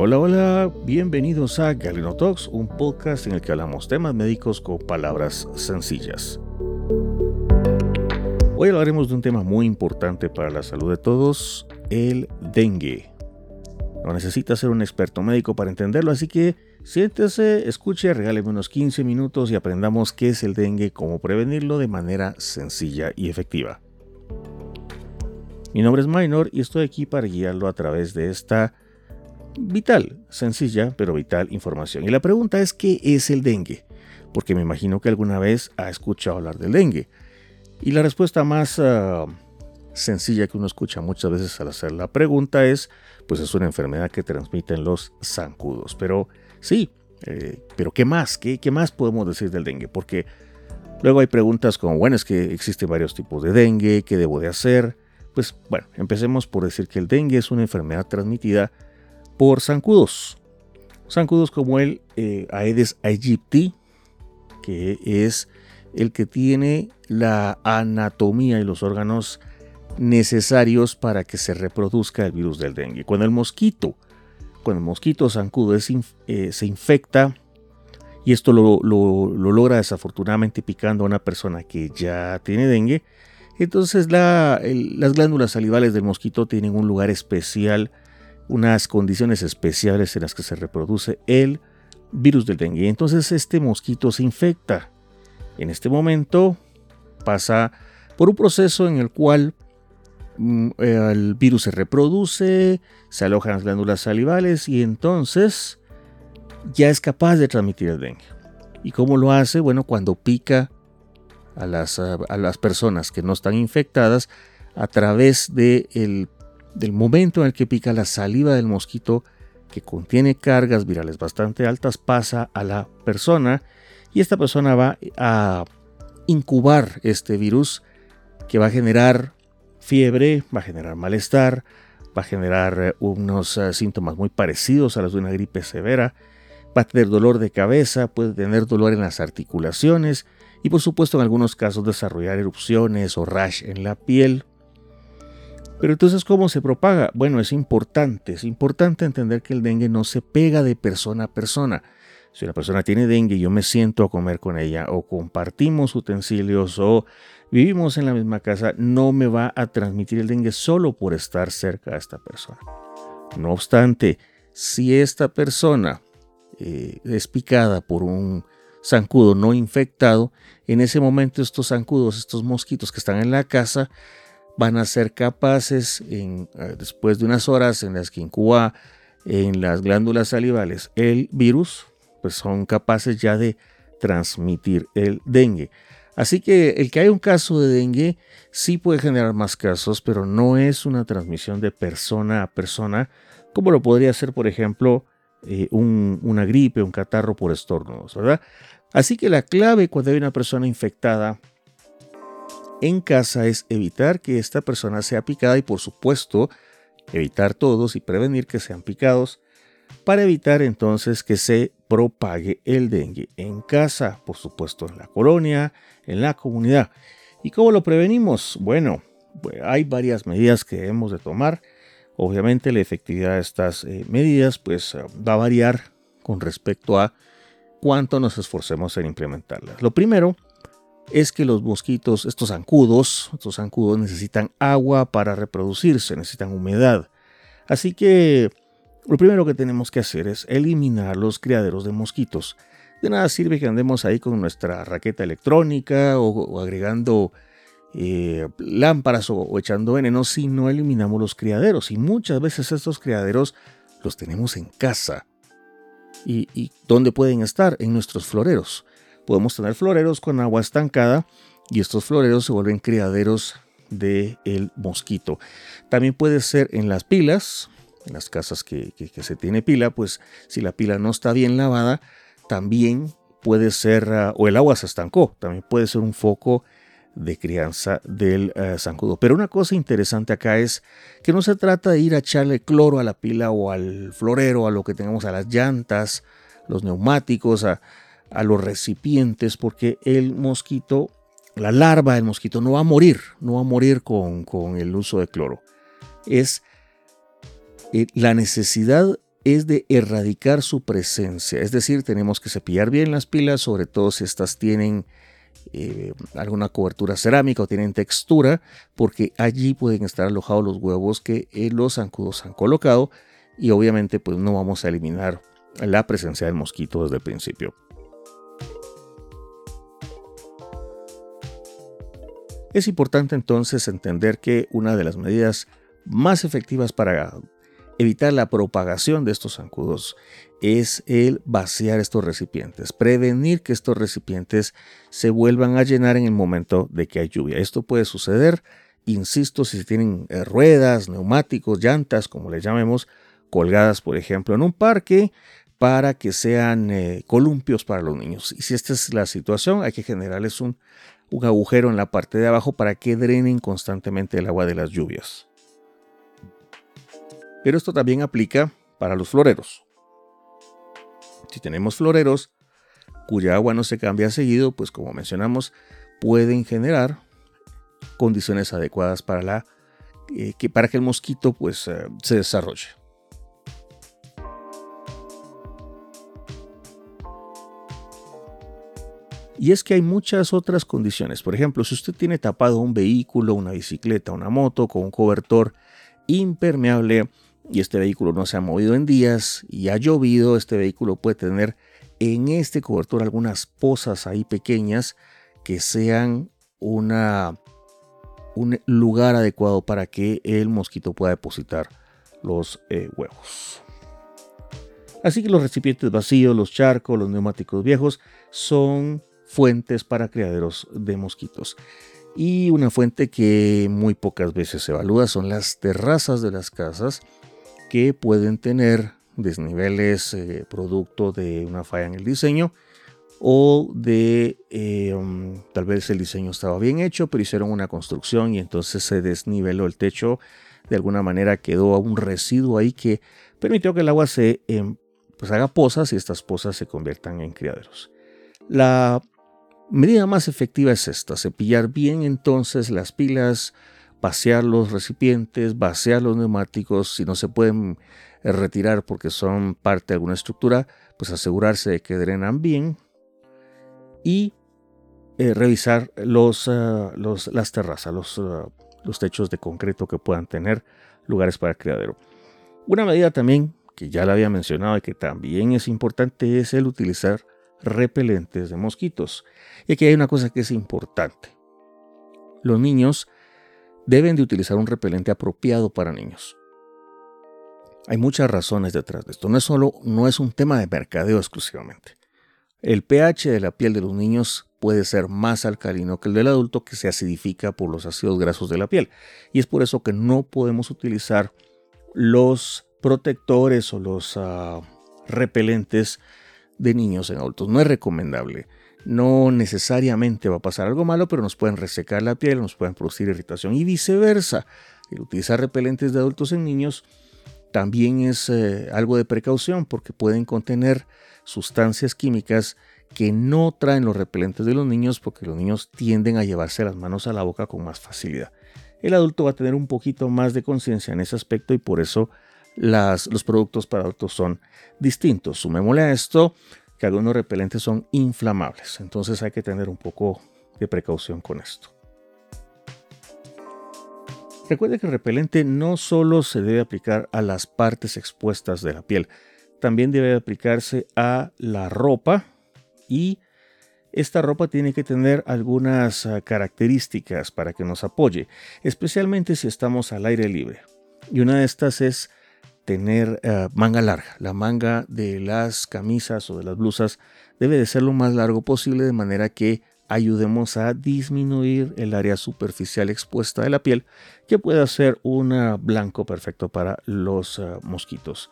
Hola, hola, bienvenidos a Galeno Talks, un podcast en el que hablamos temas médicos con palabras sencillas. Hoy hablaremos de un tema muy importante para la salud de todos, el dengue. No necesita ser un experto médico para entenderlo, así que siéntese, escuche, regáleme unos 15 minutos y aprendamos qué es el dengue, cómo prevenirlo de manera sencilla y efectiva. Mi nombre es Minor y estoy aquí para guiarlo a través de esta vital, sencilla, pero vital información. Y la pregunta es, ¿qué es el dengue? Porque me imagino que alguna vez ha escuchado hablar del dengue. Y la respuesta más ah, sencilla que uno escucha muchas veces al hacer la pregunta es, pues es una enfermedad que transmiten los zancudos. Pero sí, eh, pero ¿qué más? ¿Qué, ¿Qué más podemos decir del dengue? Porque luego hay preguntas como, bueno, es que existen varios tipos de dengue, ¿qué debo de hacer? Pues bueno, empecemos por decir que el dengue es una enfermedad transmitida por zancudos. Zancudos como el eh, Aedes aegypti, que es el que tiene la anatomía y los órganos necesarios para que se reproduzca el virus del dengue. Cuando el mosquito, cuando el mosquito zancudo eh, se infecta, y esto lo, logra desafortunadamente picando a una persona que ya tiene dengue, entonces las glándulas salivales del mosquito tienen un lugar especial unas condiciones especiales en las que se reproduce el virus del dengue. Entonces este mosquito se infecta. En este momento pasa por un proceso en el cual mm, el virus se reproduce, se alojan las glándulas salivales y entonces ya es capaz de transmitir el dengue. ¿Y cómo lo hace? Bueno, cuando pica a las, a las personas que no están infectadas a través del el del momento en el que pica la saliva del mosquito que contiene cargas virales bastante altas pasa a la persona y esta persona va a incubar este virus que va a generar fiebre, va a generar malestar, va a generar eh, unos eh, síntomas muy parecidos a los de una gripe severa, va a tener dolor de cabeza, puede tener dolor en las articulaciones y por supuesto en algunos casos desarrollar erupciones o rash en la piel. Pero entonces, ¿cómo se propaga? Bueno, es importante, es importante entender que el dengue no se pega de persona a persona. Si una persona tiene dengue yo me siento a comer con ella o compartimos utensilios o vivimos en la misma casa, no me va a transmitir el dengue solo por estar cerca de esta persona. No obstante, si esta persona eh, es picada por un zancudo no infectado, en ese momento estos zancudos, estos mosquitos que están en la casa, van a ser capaces, en, eh, después de unas horas en las que incuba en las glándulas salivales el virus, pues son capaces ya de transmitir el dengue. Así que el que hay un caso de dengue sí puede generar más casos, pero no es una transmisión de persona a persona, como lo podría ser, por ejemplo, eh, una gripe, un catarro por estornudos, ¿verdad? Así que la clave cuando hay una persona infectada en casa es evitar que esta persona sea picada y por supuesto evitar todos y prevenir que sean picados para evitar entonces que se propague el dengue en casa, por supuesto en la colonia, en la comunidad. ¿Y cómo lo prevenimos? Bueno, pues, hay varias medidas que debemos de tomar. Obviamente la efectividad de estas eh, medidas pues va a variar con respecto a cuánto nos esforcemos en implementarlas. Lo primero es que los mosquitos, estos zancudos, estos zancudos necesitan agua para reproducirse, necesitan humedad. Así que lo primero que tenemos que hacer es eliminar los criaderos de mosquitos. De nada sirve que andemos ahí con nuestra raqueta electrónica o, agregando eh, lámparas o, echando veneno si no eliminamos los criaderos. Y muchas veces estos criaderos los tenemos en casa. ¿Y, y dónde pueden estar? En nuestros floreros podemos tener floreros con agua estancada y estos floreros se vuelven criaderos del el mosquito. También puede ser en las pilas, en las casas que, se tiene pila, pues si la pila no está bien lavada, también puede ser, ah, o el agua se estancó, también puede ser un foco de crianza del uh, zancudo. Pero una cosa interesante acá es que no se trata de ir a echarle cloro a la pila o al florero, a lo que tengamos, a las llantas, los neumáticos, a, a los recipientes porque el mosquito, la larva del mosquito no va a morir, no va a morir con, el uso de cloro. Es eh, la necesidad es de erradicar su presencia. Es decir, tenemos que cepillar bien las pilas, sobre todo si estas tienen eh, alguna cobertura cerámica o tienen textura, porque allí pueden estar alojados los huevos que eh, los zancudos han colocado y obviamente pues no vamos a eliminar la presencia del mosquito desde el principio. Es importante entonces entender que una de las medidas más efectivas para evitar la propagación de estos zancudos es el vaciar estos recipientes, prevenir que estos recipientes se vuelvan a llenar en el momento de que hay lluvia. Esto puede suceder, insisto, si tienen eh, ruedas, neumáticos, llantas, como le llamemos, colgadas, por ejemplo, en un parque para que sean eh, columpios para los niños. Y si esta es la situación, hay que generarles un, un agujero en la parte de abajo para que drenen constantemente el agua de las lluvias. Pero esto también aplica para los floreros. Si tenemos floreros cuya agua no se cambia seguido, pues como mencionamos, pueden generar condiciones adecuadas para, la, eh, que, para que el mosquito pues, eh, se desarrolle. Y es que hay muchas otras condiciones. Por ejemplo, si usted tiene tapado un vehículo, una bicicleta, una moto con un cobertor impermeable, y este vehículo no se ha movido en días y ha llovido, este vehículo puede tener en este cobertor algunas pozas ahí pequeñas que sean un lugar adecuado para que el mosquito pueda depositar los eh, huevos. Así que los recipientes vacíos, los charcos, los neumáticos viejos son fuentes para criaderos de mosquitos. Y una fuente que muy pocas veces se evalúa son las terrazas de las casas que pueden tener desniveles eh, producto de una falla en el diseño o de eh, um, tal vez el diseño estaba bien hecho, pero hicieron una construcción y entonces se desniveló el techo. De alguna manera quedó un residuo ahí que permitió que el agua se em, pues haga pozas y estas pozas se conviertan en criaderos. La medida más efectiva es esta, cepillar bien entonces las pilas, vaciar los recipientes, vaciar los neumáticos, si no se pueden eh, retirar porque son parte de alguna estructura, pues asegurarse de que drenan bien y eh, revisar ah, los, las terrazas, los, los techos de concreto que puedan tener lugares para criadero. Una medida también que ya la había mencionado y que también es importante es el utilizar repelentes de mosquitos. Y aquí hay una cosa que es importante. Los niños deben de utilizar un repelente apropiado para niños. Hay muchas razones detrás de esto. No es solo, no es un tema de mercadeo exclusivamente. El pH de la piel de los niños puede ser más alcalino que el del adulto que se acidifica por los ácidos grasos de la piel. Y es por eso que no podemos utilizar los protectores o los ah, repelentes de niños en adultos. No es recomendable no necesariamente va a pasar algo malo, pero nos pueden resecar la piel, nos pueden producir irritación y viceversa. El utilizar repelentes de adultos en niños también es eh, algo de precaución porque pueden contener sustancias químicas que no traen los repelentes de los niños porque los niños tienden a llevarse las manos a la boca con más facilidad. El adulto va a tener un poquito más de conciencia en ese aspecto y por eso los productos para adultos son distintos. Sumémosle a esto que algunos repelentes son inflamables. Entonces hay que tener un poco de precaución con esto. Recuerde que el repelente no solo se debe aplicar a las partes expuestas de la piel, también debe aplicarse a la ropa y esta ropa tiene que tener algunas ah, características para que nos apoye, especialmente si estamos al aire libre. Y una de estas es tener eh, manga larga. La manga de las camisas o de las blusas debe de ser lo más largo posible de manera que ayudemos a disminuir el área superficial expuesta de la piel que pueda ser un blanco perfecto para los eh, mosquitos.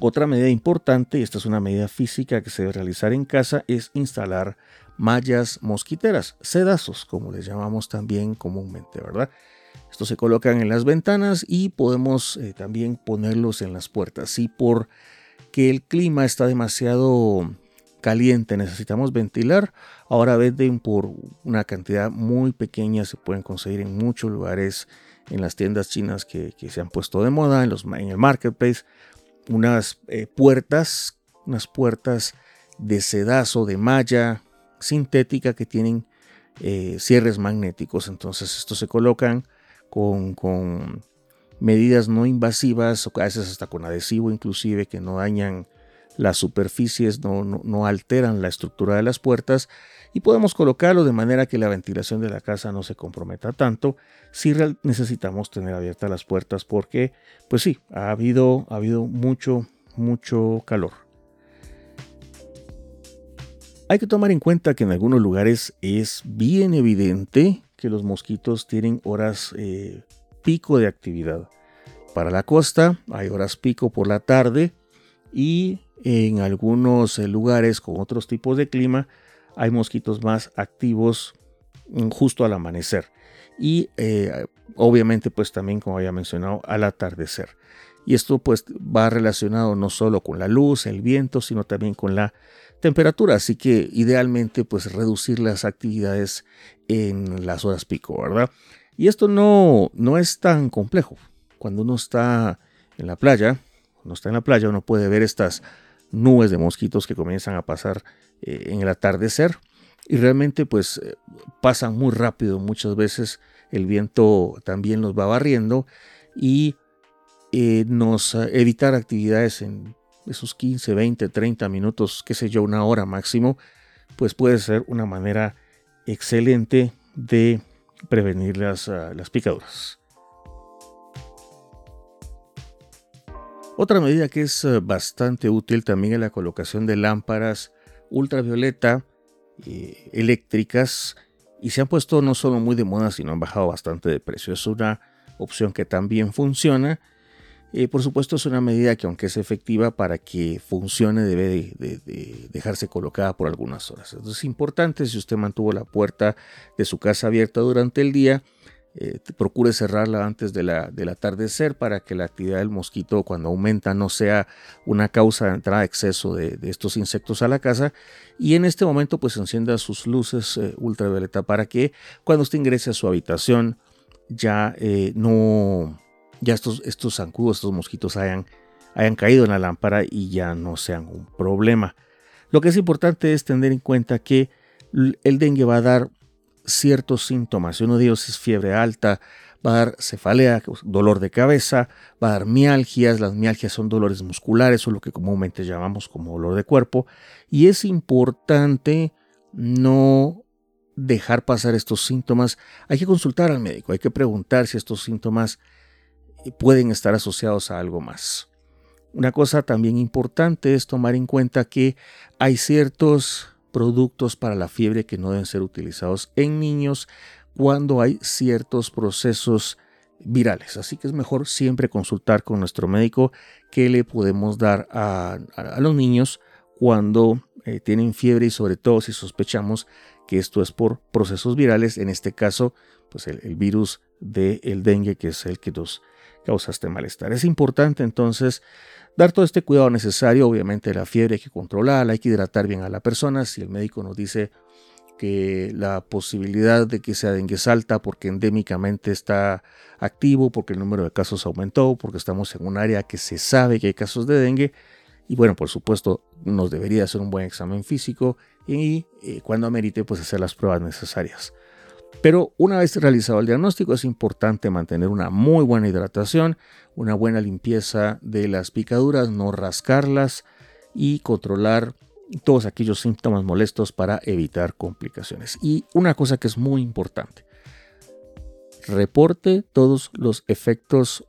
Otra medida importante, y esta es una medida física que se debe realizar en casa, es instalar mallas mosquiteras, sedazos, como les llamamos también comúnmente, ¿verdad? Estos se colocan en las ventanas y podemos eh, también ponerlos en las puertas. Si por que el clima está demasiado caliente, necesitamos ventilar. Ahora venden por una cantidad muy pequeña, se pueden conseguir en muchos lugares, en las tiendas chinas que, se han puesto de moda, en el marketplace, unas eh, puertas, unas puertas de sedazo, de malla sintética que tienen eh, cierres magnéticos. Entonces estos se colocan con, medidas no invasivas, a veces hasta con adhesivo inclusive, que no dañan las superficies, no, alteran la estructura de las puertas y podemos colocarlo de manera que la ventilación de la casa no se comprometa tanto si necesitamos tener abiertas las puertas porque, pues sí, ha habido, ha habido mucho, mucho calor. Hay que tomar en cuenta que en algunos lugares es bien evidente que los mosquitos tienen horas eh, pico de actividad. Para la costa hay horas pico por la tarde y en algunos eh, lugares con otros tipos de clima hay mosquitos más activos mm, justo al amanecer y eh, obviamente pues también como había mencionado al atardecer y esto pues va relacionado no solo con la luz el viento sino también con la temperatura. Así que idealmente pues reducir las actividades en las horas pico verdad y esto no no es tan complejo. Cuando uno está en la playa uno está en la playa uno puede ver estas nubes de mosquitos que comienzan a pasar eh, en el atardecer. Y realmente pues eh, pasan muy rápido. Muchas veces el viento también los va barriendo y eh, nos evitar actividades en esos 15, 20, 30 minutos, qué sé yo, una hora máximo, pues puede ser una manera excelente de prevenir las, ah, las picaduras. Otra medida que es eh, bastante útil también es la colocación de lámparas ultravioleta eh, eléctricas y se han puesto no solo muy de moda, sino han bajado bastante de precio. Es una opción que también funciona. Eh, por supuesto es una medida que aunque es efectiva para que funcione debe de, dejarse colocada por algunas horas. Entonces es importante si usted mantuvo la puerta de su casa abierta durante el día, eh, procure cerrarla antes de la, del atardecer para que la actividad del mosquito cuando aumenta no sea una causa de entrada exceso de, estos insectos a la casa y en este momento pues encienda sus luces eh, ultravioleta para que cuando usted ingrese a su habitación ya no ya estos, estos zancudos, estos mosquitos hayan, hayan caído en la lámpara y ya no sean un problema. Lo que es importante es tener en cuenta que el dengue va a dar ciertos síntomas. Uno de ellos es fiebre alta, va a dar cefalea, dolor de cabeza, va a dar mialgias. Las mialgias son dolores musculares o lo que comúnmente llamamos como dolor de cuerpo. Y es importante no dejar pasar estos síntomas. Hay que consultar al médico, hay que preguntar si estos síntomas pueden estar asociados a algo más. Una cosa también importante es tomar en cuenta que hay ciertos productos para la fiebre que no deben ser utilizados en niños cuando hay ciertos procesos virales. Así que es mejor siempre consultar con nuestro médico qué le podemos dar a, los niños cuando eh, tienen fiebre y sobre todo si sospechamos que esto es por procesos virales, en este caso pues el, virus del dengue que es el que nos causa este malestar. Es importante entonces Dar todo este cuidado necesario, obviamente la fiebre hay que controlarla, hay que hidratar bien a la persona. Si el médico nos dice que la posibilidad de que sea dengue es alta porque endémicamente está activo, porque el número de casos aumentó, porque estamos en un área que se sabe que hay casos de dengue. Y bueno, por supuesto, nos debería hacer un buen examen físico y eh, cuando amerite, pues hacer las pruebas necesarias. Pero una vez realizado el diagnóstico es importante mantener una muy buena hidratación, una buena limpieza de las picaduras, no rascarlas y controlar todos aquellos síntomas molestos para evitar complicaciones. Y una cosa que es muy importante, reporte todos los efectos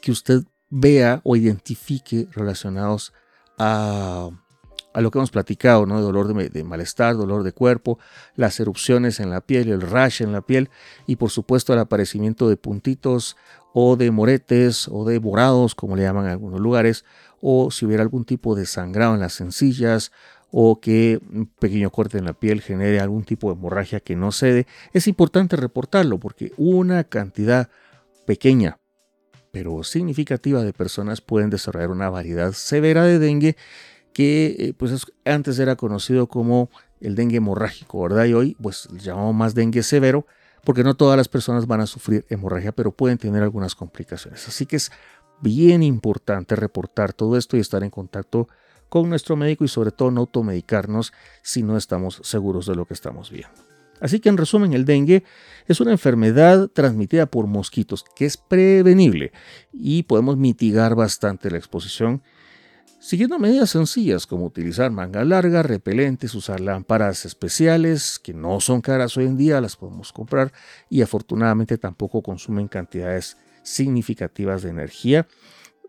que usted vea o identifique relacionados a a lo que hemos platicado, ¿no? dolor de, malestar, dolor de cuerpo, las erupciones en la piel, el rash en la piel y por supuesto el aparecimiento de puntitos o de moretes o de borados, como le llaman en algunos lugares, o si hubiera algún tipo de sangrado en las sencillas o que un pequeño corte en la piel genere algún tipo de hemorragia que no cede, es importante reportarlo porque una cantidad pequeña pero significativa de personas pueden desarrollar una variedad severa de dengue que eh, pues antes era conocido como el dengue hemorrágico, ¿verdad? Y hoy pues llamamos más dengue severo porque no todas las personas van a sufrir hemorragia, pero pueden tener algunas complicaciones. Así que es bien importante reportar todo esto y estar en contacto con nuestro médico y sobre todo no automedicarnos si no estamos seguros de lo que estamos viendo. Así que en resumen, el dengue es una enfermedad transmitida por mosquitos que es prevenible y podemos mitigar bastante la exposición siguiendo medidas sencillas como utilizar manga larga, repelentes, usar lámparas especiales que no son caras hoy en día, las podemos comprar y afortunadamente tampoco consumen cantidades significativas de energía.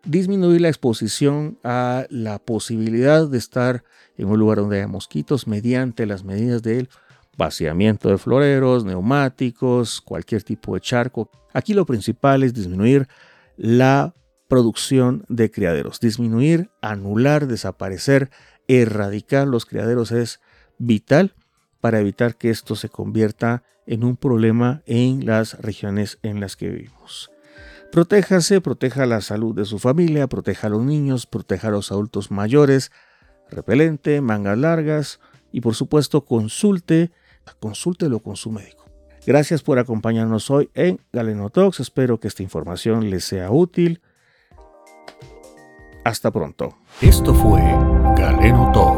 Disminuir la exposición a la posibilidad de estar en un lugar donde haya mosquitos mediante las medidas del vaciamiento de floreros, neumáticos, cualquier tipo de charco. Aquí lo principal es disminuir la producción de criaderos. Disminuir, anular, desaparecer, erradicar los criaderos es vital para evitar que esto se convierta en un problema en las regiones en las que vivimos. Protéjase, proteja la salud de su familia, proteja a los niños, proteja a los adultos mayores, repelente, mangas largas y por supuesto consulte, consúltelo con su médico. Gracias por acompañarnos hoy en Galeno Talks. Espero que esta información les sea útil. Hasta pronto. Esto fue Galeno Talks